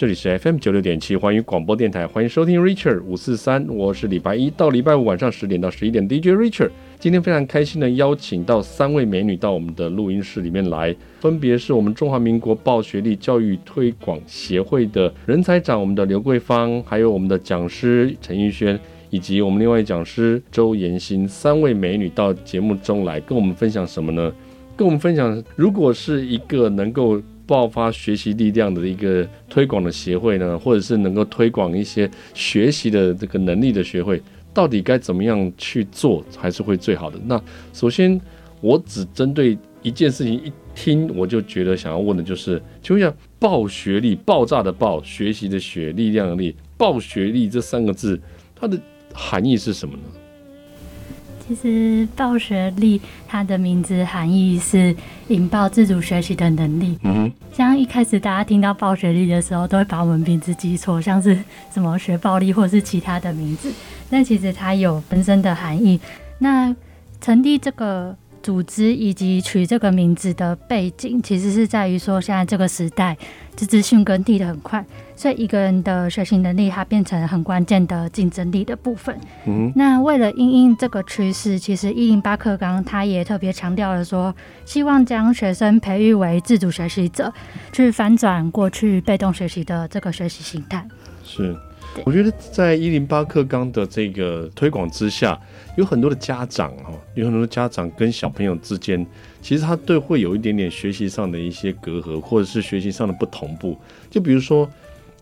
这里是 FM 九六点七，环宇广播电台，欢迎收听 Richard 五四三，我是礼拜一到礼拜五晚上十点到十一点 DJ Richard。今天非常开心的邀请到三位美女到我们的录音室里面来，分别是我们中华民国报学历教育推广协会的人才长，我们的刘桂芳，还有我们的讲师陈玉轩，以及我们另外一讲师周延新，三位美女到节目中来跟我们分享什么呢？跟我们分享，如果是一个能够爆发学习力量的一个推广的协会呢，或者是能够推广一些学习的这个能力的学会，到底该怎么样去做才是会最好的？那首先，我只针对一件事情一听，我就觉得想要问的就是，请问一下，爆学历，爆炸的爆，学习的学，力量的力，爆学历这三个字，它的含义是什么呢？其实暴学历，它的名字含义是引爆自主学习的能力。嗯哼，像一开始大家听到暴学历的时候，都会把我们名字记错，像是什么学暴力或是其他的名字。但其实它有本身的含义。那成立这个组织以及取这个名字的背景，其实是在于说，现在这个时代，资讯更替的很快。所以一个人的学习能力，它变成很关键的竞争力的部分。嗯，那为了应应这个趋势，其实一零八课纲它也特别强调了说，希望将学生培育为自主学习者，去反转过去被动学习的这个学习形态。是，我觉得在一零八课纲的这个推广之下，有很多的家长哈，有很多的家长跟小朋友之间，其实他对会有一点点学习上的一些隔阂，或者是学习上的不同步。就比如说。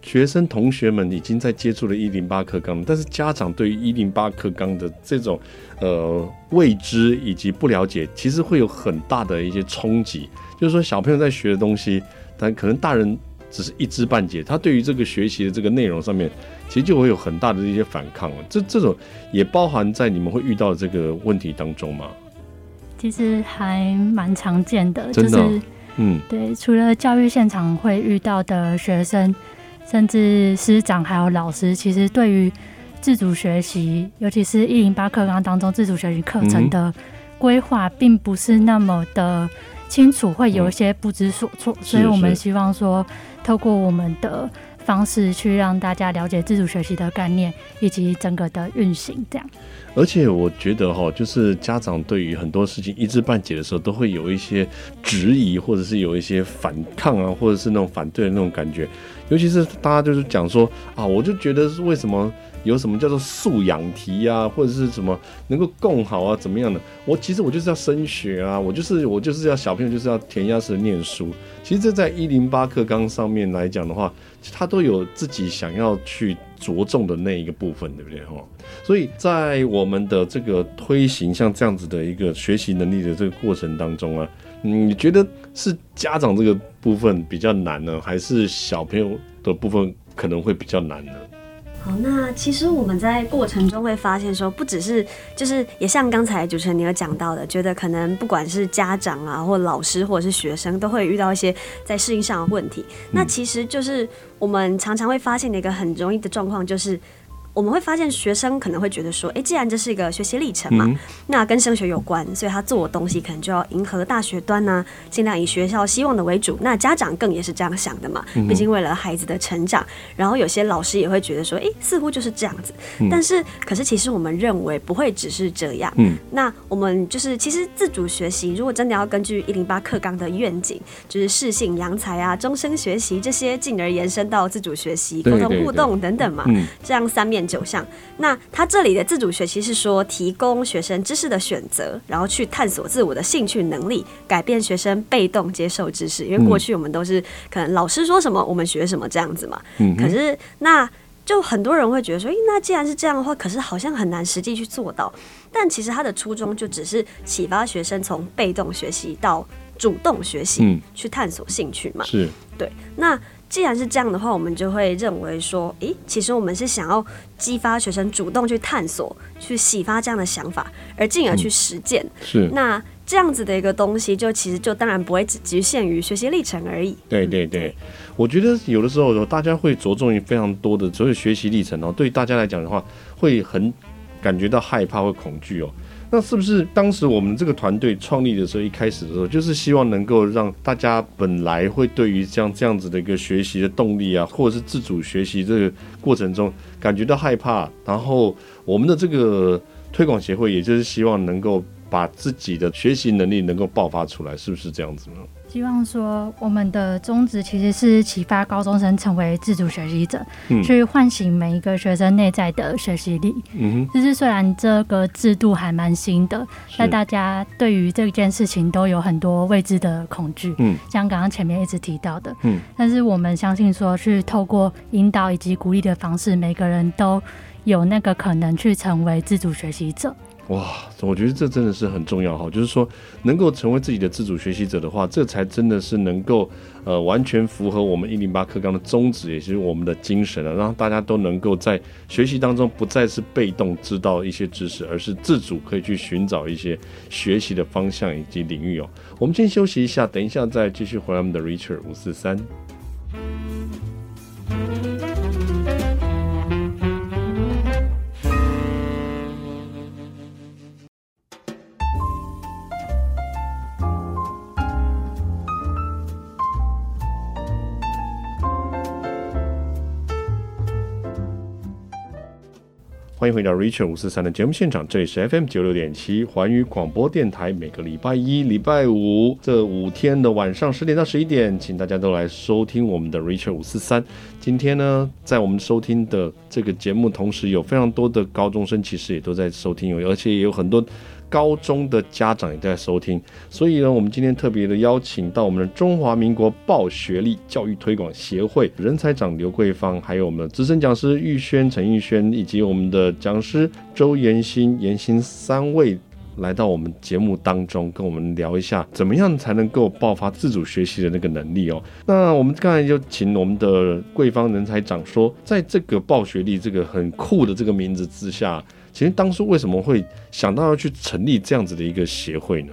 学生同学们已经在接触了一零八课纲，但是家长对于一零八课纲的这种呃未知以及不了解，其实会有很大的一些冲击。就是说，小朋友在学的东西，但可能大人只是一知半解，他对于这个学习的这个内容上面，其实就会有很大的一些反抗了。这这种也包含在你们会遇到的这个问题当中吗？其实还蛮常见的，真的哦，就是嗯，对，除了教育现场会遇到的学生。甚至师长还有老师，其实对于自主学习，尤其是一零八课纲当中自主学习课程的规划，并不是那么的清楚，会有一些不知所措。所以我们希望说，透过我们的方式去让大家了解自主学习的概念以及整个的运行，这样。而且我觉得哈，就是家长对于很多事情一知半解的时候，都会有一些质疑，或者是有一些反抗啊，或者是那种反对的那种感觉。尤其是大家就是讲说啊，我就觉得是为什么有什么叫做素养题啊，或者是什么能够共好啊，怎么样的？我其实我就是要升学啊，我就是我就是要小朋友就是要填鸭式念书。其实这在一零八课纲上面来讲的话，他都有自己想要去着重的那一个部分，对不对哈？所以在我们的这个推行像这样子的一个学习能力的这个过程当中啊。你觉得是家长这个部分比较难呢，还是小朋友的部分可能会比较难呢？好，那其实我们在过程中会发现说，不只是就是也像刚才主持人你有讲到的，觉得可能不管是家长啊，或老师，或者是学生，都会遇到一些在适应上的问题。那其实就是我们常常会发现的一个很容易的状况，就是。我们会发现学生可能会觉得说，诶，既然这是一个学习历程嘛，嗯、那跟升学有关，所以他做的东西可能就要迎合大学端呢、啊，尽量以学校希望的为主。那家长更也是这样想的嘛，毕竟为了孩子的成长。然后有些老师也会觉得说，诶，似乎就是这样子。嗯、但是，可是其实我们认为不会只是这样。嗯，那我们就是其实自主学习，如果真的要根据一零八课纲的愿景，就是适性扬才啊，终身学习这些，进而延伸到自主学习、沟通互动等等嘛，这样三面。九项，那他这里的自主学习是说，提供学生知识的选择，然后去探索自我的兴趣能力，改变学生被动接受知识。因为过去我们都是可能老师说什么，我们学什么这样子嘛。嗯。可是那就很多人会觉得说，诶，那既然是这样的话，可是好像很难实际去做到。但其实他的初衷就只是启发学生从被动学习到主动学习，去探索兴趣嘛。是。对。那。既然是这样的话，我们就会认为说，诶，其实我们是想要激发学生主动去探索、去启发这样的想法，而进而去实践。嗯、是。那这样子的一个东西，就其实就当然不会只局限于学习历程而已。对对对，我觉得有的时候大家会着重于非常多的所有学习历程哦，对大家来讲的话，会很感觉到害怕或恐惧哦。那是不是当时我们这个团队创立的时候，一开始的时候，就是希望能够让大家本来会对于像这样子的一个学习的动力啊，或者是自主学习这个过程中感觉到害怕，然后我们的这个推广协会，也就是希望能够把自己的学习能力能够爆发出来，是不是这样子呢？希望说，我们的宗旨其实是启发高中生成为自主学习者，嗯、去唤醒每一个学生内在的学习力。嗯哼，就是虽然这个制度还蛮新的，但大家对于这件事情都有很多未知的恐惧。嗯，像刚刚前面一直提到的，嗯，但是我们相信说，去透过引导以及鼓励的方式，每个人都有那个可能去成为自主学习者。哇，我觉得这真的是很重要哈，就是说能够成为自己的自主学习者的话，这才真的是能够呃完全符合我们一零八课纲的宗旨，也是我们的精神啊，让大家都能够在学习当中不再是被动知道一些知识，而是自主可以去寻找一些学习的方向以及领域哦。我们先休息一下，等一下再继续回来我们的 Richard 五四三。欢迎回到 Richard 五四三的节目现场，这里是 FM 九六点七环宇广播电台。每个礼拜一、礼拜五这五天的晚上十点到十一点，请大家都来收听我们的 Richard 五四三。今天呢，在我们收听的这个节目，同时有非常多的高中生，其实也都在收听，而且也有很多。高中的家长也在收听，所以呢，我们今天特别的邀请到我们的中华民国报学历教育推广协会人才长刘桂芳，还有我们的资深讲师玉轩陈玉轩，以及我们的讲师周妍心妍心三位来到我们节目当中，跟我们聊一下怎么样才能够爆发自主学习的那个能力哦。那我们刚才就请我们的桂芳人才长说，在这个报学历这个很酷的这个名字之下。其实当初为什么会想到要去成立这样子的一个协会呢？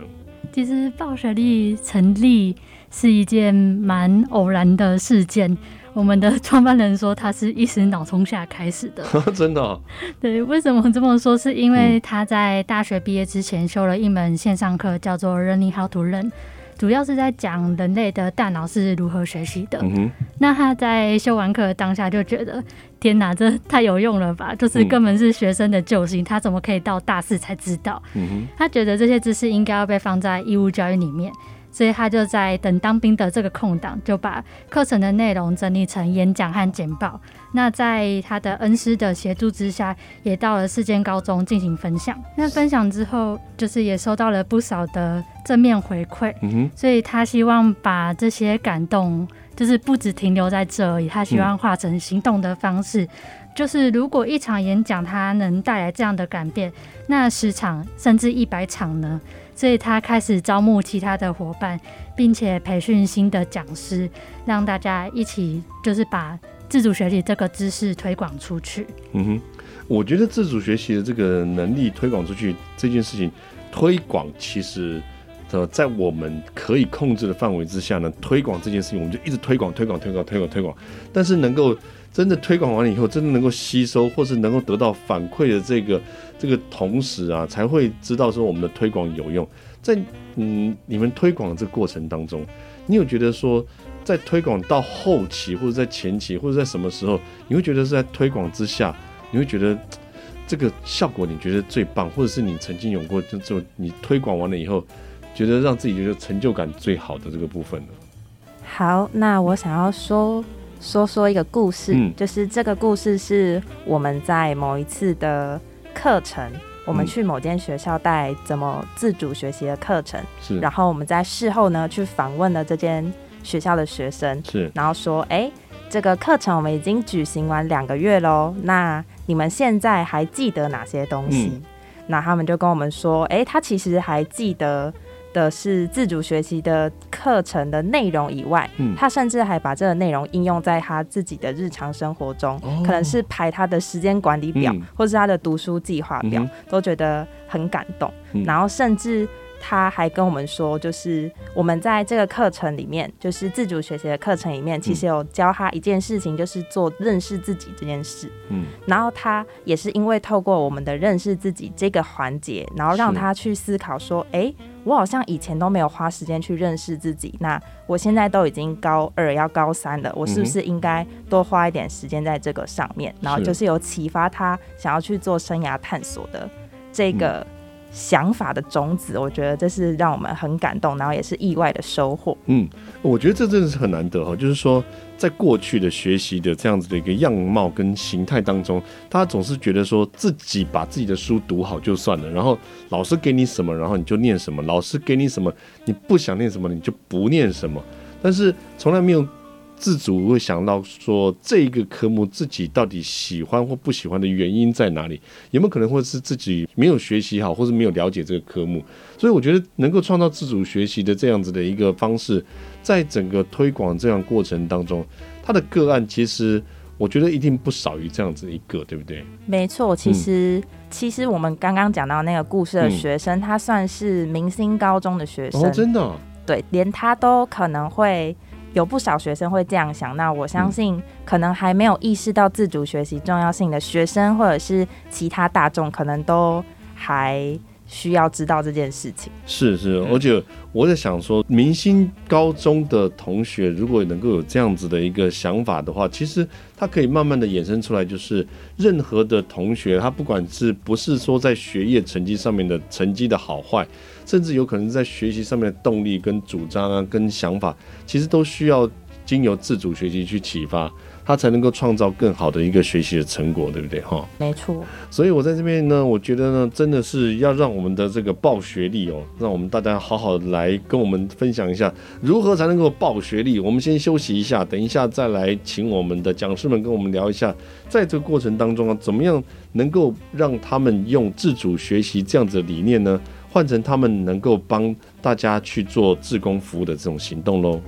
其实暴雪力成立是一件蛮偶然的事件。我们的创办人说他是一时脑冲下开始的，真的哦？对，为什么这么说？是因为他在大学毕业之前修了一门线上课，叫做 Learning How to Learn。主要是在讲人类的大脑是如何学习的。嗯。那他在修完课当下就觉得，天哪，这太有用了吧！就是根本是学生的救星，他怎么可以到大四才知道？嗯。他觉得这些知识应该要被放在义务教育里面。所以他就在等当兵的这个空档，就把课程的内容整理成演讲和简报。那在他的恩师的协助之下，也到了四间高中进行分享。那分享之后，就是也收到了不少的正面回馈。嗯哼。所以他希望把这些感动，就是不只停留在这而已。他希望化成行动的方式，就是如果一场演讲它能带来这样的改变，那十场甚至一百场呢？所以他开始招募其他的伙伴，并且培训新的讲师，让大家一起就是把自主学习这个知识推广出去。嗯哼，我觉得自主学习的这个能力推广出去这件事情，推广其实呃在我们可以控制的范围之下呢，推广这件事情我们就一直推广推广推广推广推广，但是能够真的推广完了以后，真的能够吸收或是能够得到反馈的这个。这个同时啊，才会知道说我们的推广有用。在嗯，你们推广的这个过程当中，你有觉得说，在推广到后期，或者在前期，或者在什么时候，你会觉得是在推广之下，你会觉得这个效果你觉得最棒，或者是你曾经有过就就你推广完了以后，觉得让自己觉得成就感最好的这个部分呢？好，那我想要说说说一个故事，嗯，就是这个故事是我们在某一次的。课程，我们去某间学校带怎么自主学习的课程，是。然后我们在事后呢去访问了这间学校的学生，是。然后说，哎、欸，这个课程我们已经举行完两个月喽，那你们现在还记得哪些东西？嗯、那他们就跟我们说，哎、欸，他其实还记得。的是自主学习的课程的内容以外，嗯，他甚至还把这个内容应用在他自己的日常生活中，哦、可能是排他的时间管理表，嗯、或是他的读书计划表，嗯，都觉得很感动，嗯。然后甚至他还跟我们说，就是我们在这个课程里面，就是自主学习的课程里面，其实有教他一件事情，就是做认识自己这件事。嗯，然后他也是因为透过我们的认识自己这个环节，然后让他去思考说，哎、欸，我好像以前都没有花时间去认识自己，那我现在都已经高二要高三了，我是不是应该多花一点时间在这个上面？然后就是有启发他想要去做生涯探索的这个。想法的种子，我觉得这是让我们很感动，然后也是意外的收获。嗯，我觉得这真的是很难得哈，就是说，在过去的学习的这样子的一个样貌跟形态当中，大家总是觉得说自己把自己的书读好就算了，然后老师给你什么，然后你就念什么；老师给你什么，你不想念什么，你就不念什么。但是从来没有。自主会想到说，这一个科目自己到底喜欢或不喜欢的原因在哪里？有没有可能会是自己没有学习好，或是没有了解这个科目？所以我觉得能够创造自主学习的这样子的一个方式，在整个推广这样过程当中，它的个案其实我觉得一定不少于这样子一个，对不对？没错，其实、嗯、其实我们刚刚讲到那个故事的学生，嗯、他算是明星高中的学生，哦、真的、啊，对，连他都可能会。有不少学生会这样想，那我相信可能还没有意识到自主学习重要性的学生，或者是其他大众，可能都还需要知道这件事情。是是，而且我在想说，明星高中的同学如果能够有这样子的一个想法的话，其实他可以慢慢的衍生出来，就是任何的同学，他不管是不是说在学业成绩上面的成绩的好坏。甚至有可能在学习上面的动力跟主张啊，跟想法，其实都需要经由自主学习去启发，他才能够创造更好的一个学习的成果，对不对？哈，没错。所以我在这边呢，我觉得呢，真的是要让我们的这个报学历哦，让我们大家好好来跟我们分享一下，如何才能够报学历。我们先休息一下，等一下再来请我们的讲师们跟我们聊一下，在这个过程当中啊，怎么样能够让他们用自主学习这样子的理念呢？换成他们能够帮大家去做自工服务的这种行动喽。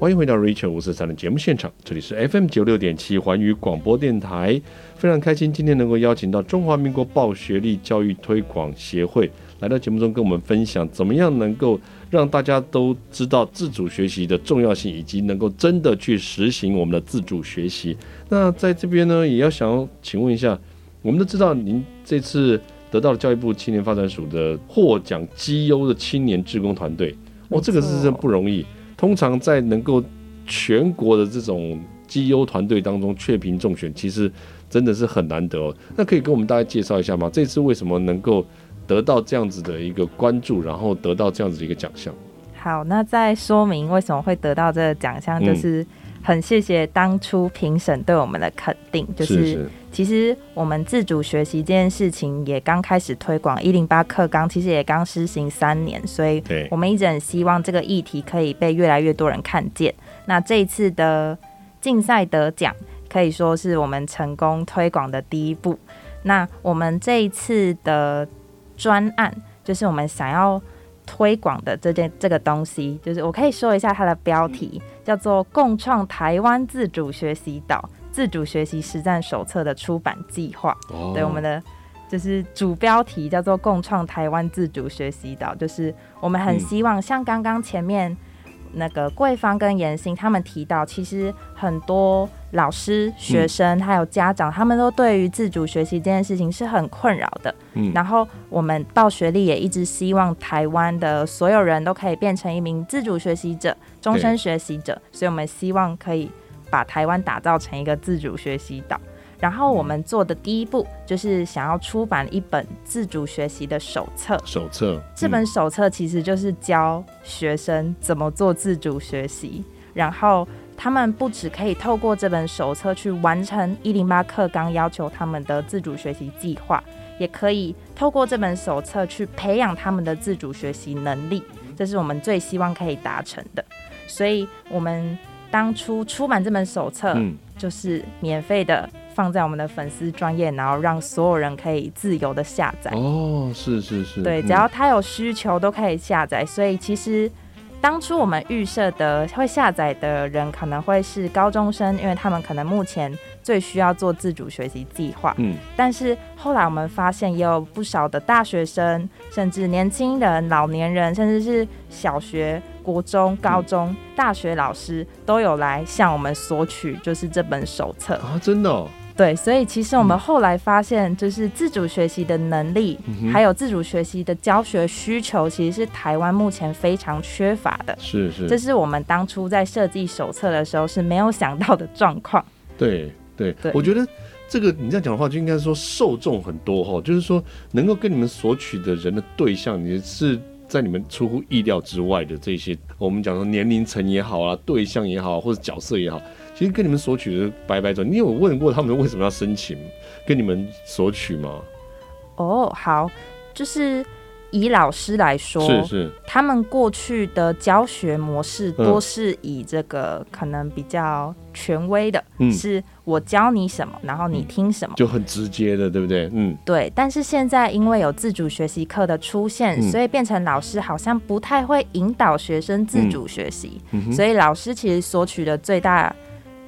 欢迎回到 Richard 五四三的节目现场，这里是 FM 九六点七环宇广播电台，非常开心今天能够邀请到中华民国报学历教育推广协会来到节目中跟我们分享，怎么样能够让大家都知道自主学习的重要性，以及能够真的去实行我们的自主学习。那在这边呢，也要想请问一下，我们都知道您这次得到了教育部青年发展署的获奖绩优的青年志工团队，哦，这个是真不容易。通常在能够全国的这种绩优团队当中确评中选，其实真的是很难得哦。那可以跟我们大家介绍一下吗？这次为什么能够得到这样子的一个关注，然后得到这样子的一个奖项？好，那再说明为什么会得到这个奖项，就是。很谢谢当初评审对我们的肯定，就是其实我们自主学习这件事情也刚开始推广，一零八课纲其实也刚施行三年，所以我们一直很希望这个议题可以被越来越多人看见。那这一次的竞赛得奖可以说是我们成功推广的第一步。那我们这一次的专案就是我们想要。推广的这件这个东西，就是我可以说一下它的标题，叫做“共创台湾自主学习岛自主学习实战手册”的出版计划。Oh. 对，我们的就是主标题叫做“共创台湾自主学习岛”，就是我们很希望像刚刚前面。那个桂芳跟妍心他们提到，其实很多老师、学生还有家长，他们都对于自主学习这件事情是很困扰的。嗯，然后我们报学历也一直希望台湾的所有人都可以变成一名自主学习者、终身学习者，所以我们希望可以把台湾打造成一个自主学习岛。然后我们做的第一步就是想要出版一本自主学习的手册。手册，这本手册其实就是教学生怎么做自主学习。然后他们不只可以透过这本手册去完成一零八课纲要求他们的自主学习计划，也可以透过这本手册去培养他们的自主学习能力。这是我们最希望可以达成的。所以，我们当初出版这本手册，就是免费的。放在我们的粉丝专业，然后让所有人可以自由的下载。哦，是是是，对，只要他有需求都可以下载。嗯、所以其实当初我们预设的会下载的人可能会是高中生，因为他们可能目前。最需要做自主学习计划，嗯，但是后来我们发现也有不少的大学生，甚至年轻人、老年人，甚至是小学、国中、高中、嗯、大学老师都有来向我们索取，就是这本手册。啊，真的、哦，对，所以其实我们后来发现，就是自主学习的能力，嗯、还有自主学习的教学需求，其实是台湾目前非常缺乏的，是是，这是我们当初在设计手册的时候是没有想到的状况，对。对，对，我觉得这个你这样讲的话，就应该说受众很多哈，就是说能够跟你们索取的人的对象，也是在你们出乎意料之外的这些，我们讲说年龄层也好啊，对象也好，或者角色也好，其实跟你们索取的白白转。你有问过他们为什么要申请跟你们索取吗？哦，好，就是。以老师来说，是是，他们过去的教学模式多是以这个可能比较权威的，嗯，是我教你什么，然后你听什么，就很直接的，对不对？嗯，对。但是现在因为有自主学习课的出现，嗯，所以变成老师好像不太会引导学生自主学习，嗯，所以老师其实索取的最大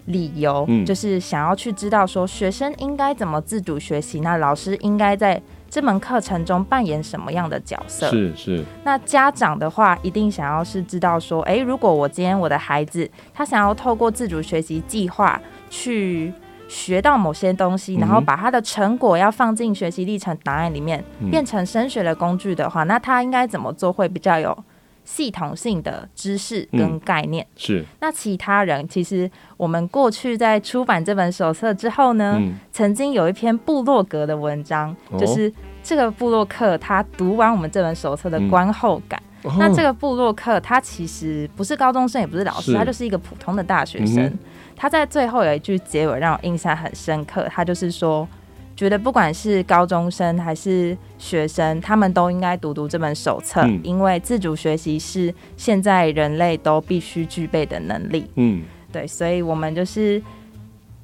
理由，就是想要去知道说学生应该怎么自主学习，那老师应该在。这门课程中扮演什么样的角色？是是。那家长的话，一定想要是知道说，哎，如果我今天我的孩子他想要透过自主学习计划去学到某些东西，然后把他的成果要放进学习历程档案里面，嗯、变成升学的工具的话，那他应该怎么做会比较有系统性的知识跟概念？嗯、是。那其他人其实我们过去在出版这本手册之后呢，嗯、曾经有一篇部落格的文章，就是。这个部落客他读完我们这本手册的观后感，那这个布洛克他其实不是高中生，也不是老师，他就是一个普通的大学生。嗯、他在最后有一句结尾让我印象很深刻，他就是说，觉得不管是高中生还是学生，他们都应该读读这本手册，嗯、因为自主学习是现在人类都必须具备的能力。嗯，对，所以我们就是。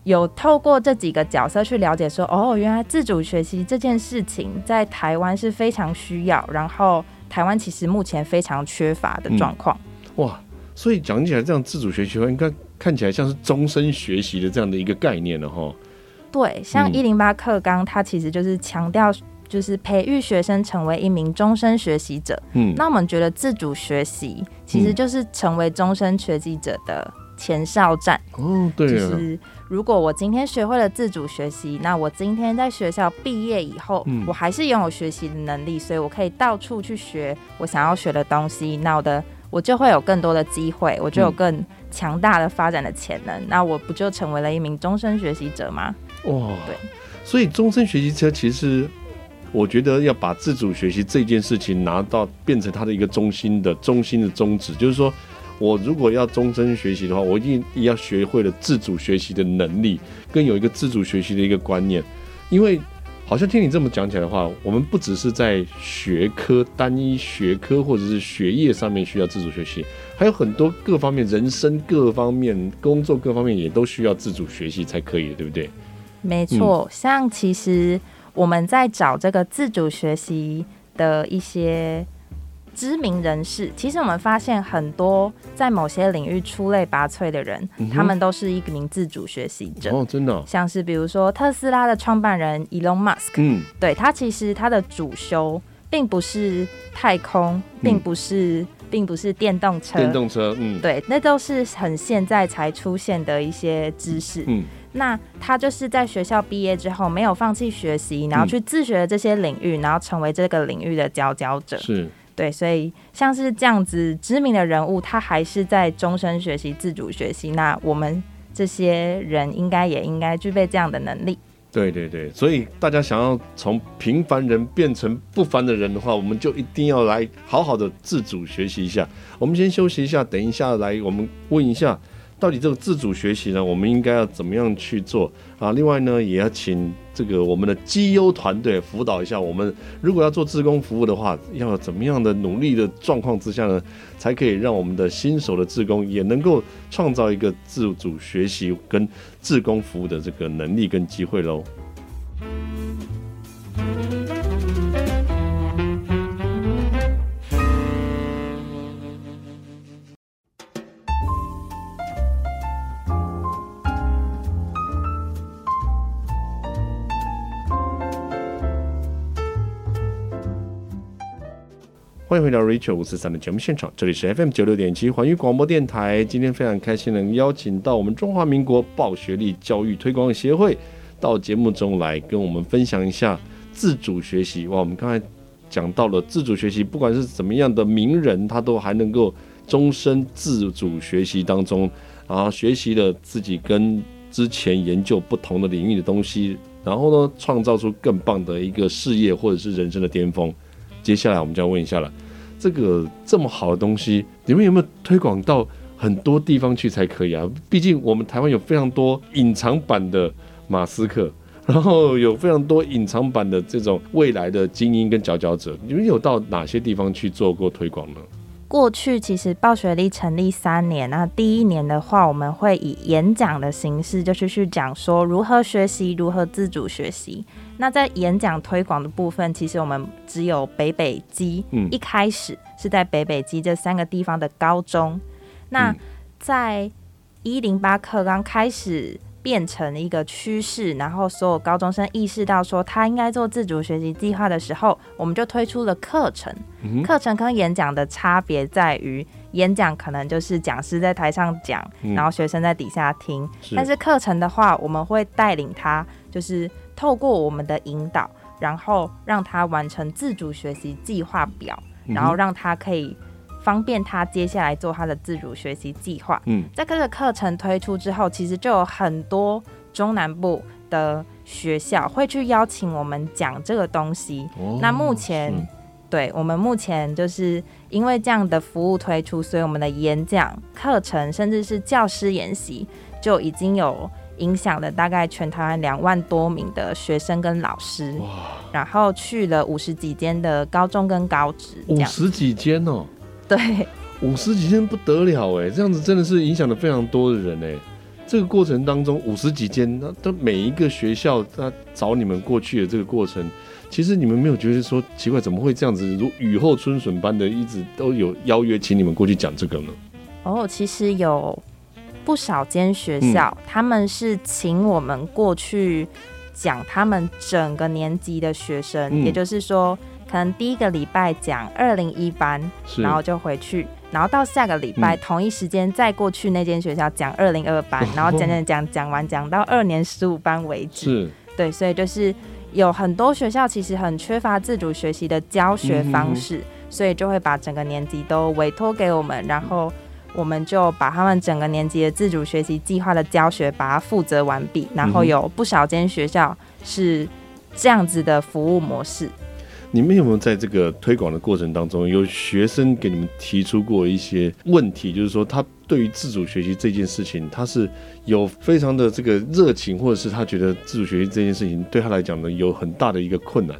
有透过这几个角色去了解说，哦，原来自主学习这件事情在台湾是非常需要，然后台湾其实目前非常缺乏的状况。嗯。哇，所以讲起来，这样自主学习应该看起来像是终身学习的这样的一个概念了哈。对，像一零八课纲，它其实就是强调，就是培育学生成为一名终身学习者。嗯，那我们觉得自主学习其实就是成为终身学习者的前哨站。哦，对，就是。如果我今天学会了自主学习，那我今天在学校毕业以后，嗯、我还是拥有学习的能力，所以我可以到处去学我想要学的东西。那我的我就会有更多的机会，我就有更强大的发展的潜能。嗯、那我不就成为了一名终身学习者吗？哇，对，所以终身学习车其实，我觉得要把自主学习这件事情拿到变成他的一个中心的中心的宗旨，就是说。我如果要终身学习的话，我一定要学会了自主学习的能力，跟有一个自主学习的一个观念。因为好像听你这么讲起来的话，我们不只是在学科单一学科或者是学业上面需要自主学习，还有很多各方面人生各方面工作各方面也都需要自主学习才可以，对不对？没错，嗯、像其实我们在找这个自主学习的一些。知名人士，其实我们发现很多在某些领域出类拔萃的人，嗯、他们都是一名自主学习者。哦，真的、哦。像是比如说特斯拉的创办人 Elon Musk，嗯，对，他其实他的主修并不是太空，并不是，嗯、并不是电动车。电动车，嗯，对，那都是很现在才出现的一些知识。嗯，那他就是在学校毕业之后，没有放弃学习，然后去自学这些领域，然后成为这个领域的佼佼者。是。对，所以像是这样子知名的人物，他还是在终身学习、自主学习。那我们这些人应该也应该具备这样的能力。对对对，所以大家想要从平凡人变成不凡的人的话，我们就一定要来好好的自主学习一下。我们先休息一下，等一下来我们问一下到底这个自主学习呢，我们应该要怎么样去做啊？另外呢，也要请这个我们的绩优团队辅导一下我们。如果要做志工服务的话，要怎么样的努力的状况之下呢，才可以让我们的新手的志工也能够创造一个自主学习跟志工服务的这个能力跟机会喽？欢迎回到 Rachel 五四三的节目现场，这里是 FM 九六点七环宇广播电台。今天非常开心能邀请到我们中华民国报学历教育推广协会到节目中来跟我们分享一下自主学习。哇，我们刚才讲到了自主学习，不管是怎么样的名人，他都还能够终身自主学习当中，然后学习了自己跟之前研究不同的领域的东西，然后呢，创造出更棒的一个事业或者是人生的巅峰。接下来我们就要问一下了，这个这么好的东西，你们有没有推广到很多地方去才可以啊？毕竟我们台湾有非常多隐藏版的马斯克，然后有非常多隐藏版的这种未来的精英跟佼佼者，你们有到哪些地方去做过推广呢？过去其实报学历成立三年，那第一年的话，我们会以演讲的形式，就是去讲说如何学习，如何自主学习。那在演讲推广的部分，其实我们只有北北基，嗯，一开始是在北北基这三个地方的高中。那在一零八课刚开始变成一个趋势，然后所有高中生意识到说他应该做自主学习计划的时候，我们就推出了课程。课程跟演讲的差别在于，演讲可能就是讲师在台上讲，然后学生在底下听。但是课程的话，我们会带领他，就是。透过我们的引导，然后让他完成自主学习计划表，然后让他可以方便他接下来做他的自主学习计划。嗯，在这个课程推出之后，其实就有很多中南部的学校会去邀请我们讲这个东西。哦，那目前，对，我们目前就是因为这样的服务推出，所以我们的演讲课程，甚至是教师研习，就已经有。影响了大概全台湾两万多名的学生跟老师，然后去了五十几间的高中跟高职，五十几间哦，对，五十几间不得了哎，这样子真的是影响了非常多的人哎。这个过程当中，五十几间，那都每一个学校他找你们过去的这个过程，其实你们没有觉得说奇怪，怎么会这样子如雨后春笋般的一直都有邀约请你们过去讲这个呢？哦，其实有。不少间学校，嗯，他们是请我们过去讲他们整个年级的学生，嗯，也就是说，可能第一个礼拜讲二零一班，然后就回去，然后到下个礼拜，嗯，同一时间再过去那间学校讲二零二班，然后讲讲讲讲完讲到二年十五班为止。是，对，所以就是有很多学校其实很缺乏自主学习的教学方式，嗯，所以就会把整个年级都委托给我们，然后。我们就把他们整个年级的自主学习计划的教学把它负责完毕，然后有不少间学校是这样子的服务模式。你们有没有在这个推广的过程当中，有学生给你们提出过一些问题？就是说，他对于自主学习这件事情，他是有非常的这个热情，或者是他觉得自主学习这件事情对他来讲呢，有很大的一个困难？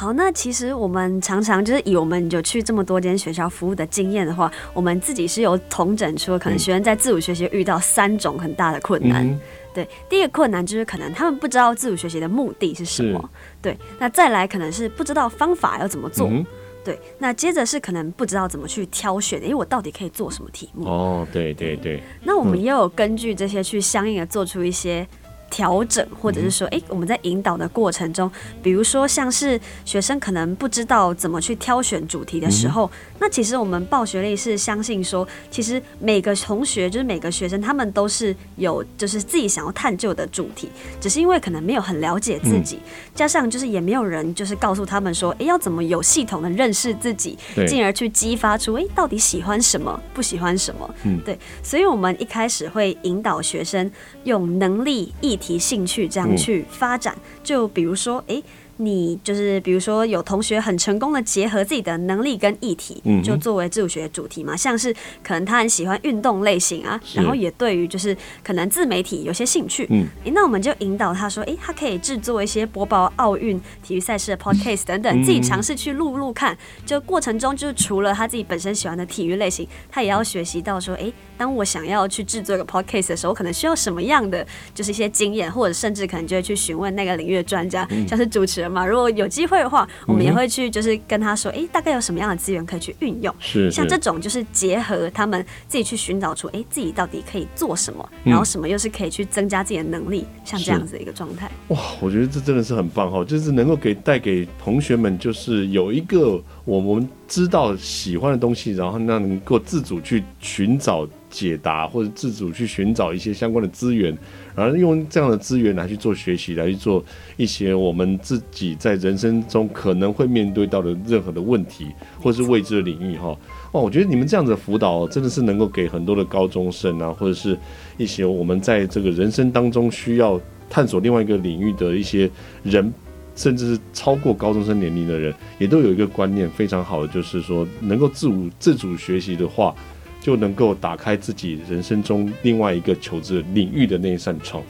好，那其实我们常常就是以我们有去这么多间学校服务的经验的话，我们自己是有统整出可能学生在自主学习遇到三种很大的困难。嗯、对，第一个困难就是可能他们不知道自主学习的目的是什么。对，那再来可能是不知道方法要怎么做。嗯、对，那接着是可能不知道怎么去挑选，因为我到底可以做什么题目？哦，对对对。那我们也有根据这些去相应的做出一些。调整，或者是说，诶、欸，我们在引导的过程中，比如说像是学生可能不知道怎么去挑选主题的时候，嗯、那其实我们报学历是相信说，其实每个同学就是每个学生，他们都是有就是自己想要探究的主题，只是因为可能没有很了解自己，嗯、加上就是也没有人就是告诉他们说，诶、欸，要怎么有系统的认识自己，进而去激发出，诶、欸，到底喜欢什么，不喜欢什么，嗯，对，所以我们一开始会引导学生用能力、议题、兴趣这样去发展，就比如说，诶，你就是比如说有同学很成功的结合自己的能力跟议题，嗯就作为自主学主题嘛，像是可能他很喜欢运动类型啊，然后也对于就是可能自媒体有些兴趣，嗯，那我们就引导他说，哎，他可以制作一些播报奥运体育赛事的 podcast 等等，自己尝试去录录看，就过程中就是除了他自己本身喜欢的体育类型，他也要学习到说，哎，当我想要去制作一个 podcast 的时候，可能需要什么样的就是一些经验，或者甚至可能就会去询问那个领域的专家，像是主持人。嘛，如果有机会的话，我们也会去，就是跟他说，哎、欸，大概有什么样的资源可以去运用。是，像这种就是结合他们自己去寻找出，哎、欸，自己到底可以做什么，然后什么又是可以去增加自己的能力，像这样子的一个状态。哇，我觉得这真的是很棒哈，就是能够给带给同学们，就是有一个我们知道喜欢的东西，然后那能够自主去寻找解答，或者自主去寻找一些相关的资源。然后用这样的资源来去做学习，来去做一些我们自己在人生中可能会面对到的任何的问题，或是未知的领域哈。哦，我觉得你们这样子的辅导真的是能够给很多的高中生啊，或者是一些我们在这个人生当中需要探索另外一个领域的一些人，甚至是超过高中生年龄的人，也都有一个观念非常好的，就是说能够自主自主学习的话。就能够打开自己人生中另外一个求知领域的那一扇窗。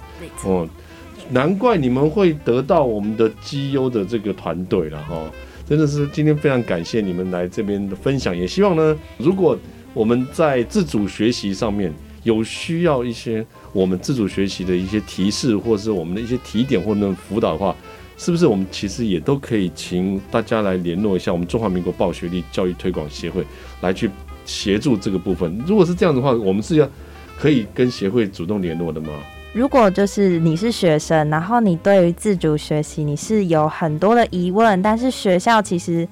哦，难怪你们会得到我们的绩优的这个团队了哈！真的是今天非常感谢你们来这边的分享，也希望呢，如果我们在自主学习上面有需要一些我们自主学习的一些提示，或者是我们的一些提点或者辅导的话，是不是我们其实也都可以请大家来联络一下我们中华民国报学历教育推广协会来去。协助这个部分，如果是这样的话，我们是要可以跟协会主动联络的吗？如果就是你是学生，然后你对于自主学习你是有很多的疑问，但是学校其实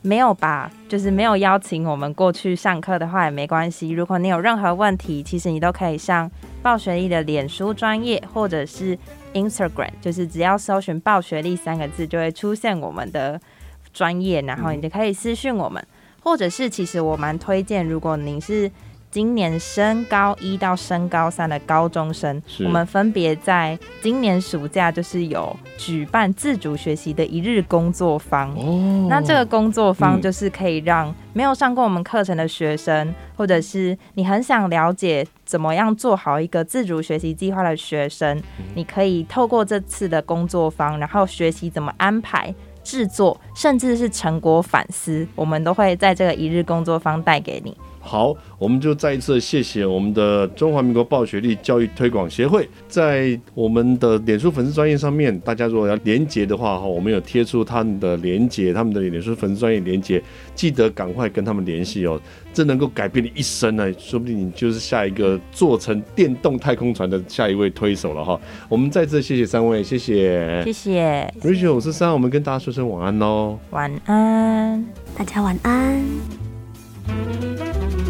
没有把，就是没有邀请我们过去上课的话也没关系。如果你有任何问题，其实你都可以上报学历的脸书专业或者是 Instagram，就是只要搜寻“报学历”三个字就会出现我们的专业，然后你就可以私讯我们。或者是，其实我蛮推荐，如果您是今年升高一到升高三的高中生，我们分别在今年暑假就是有举办自主学习的一日工作坊。哦，那这个工作坊就是可以让没有上过我们课程的学生，或者是你很想了解怎么样做好一个自主学习计划的学生，你可以透过这次的工作坊，然后学习怎么安排。制作，甚至是成果反思，我们都会在这个一日工作坊带给你。好，我们就再一次谢谢我们的中华民国报学历教育推广协会，在我们的脸书粉丝专页上面，大家如果要连接的话哈，我们有贴出他们的连接，他们的脸书粉丝专页连接，记得赶快跟他们联系哦，这能够改变你一生呢，说不定你就是下一个做成电动太空船的下一位推手了哈。我们再次谢谢三位，谢谢，谢谢，Rachel 五四三，我们跟大家说声晚安喽，晚安，大家晚安。Música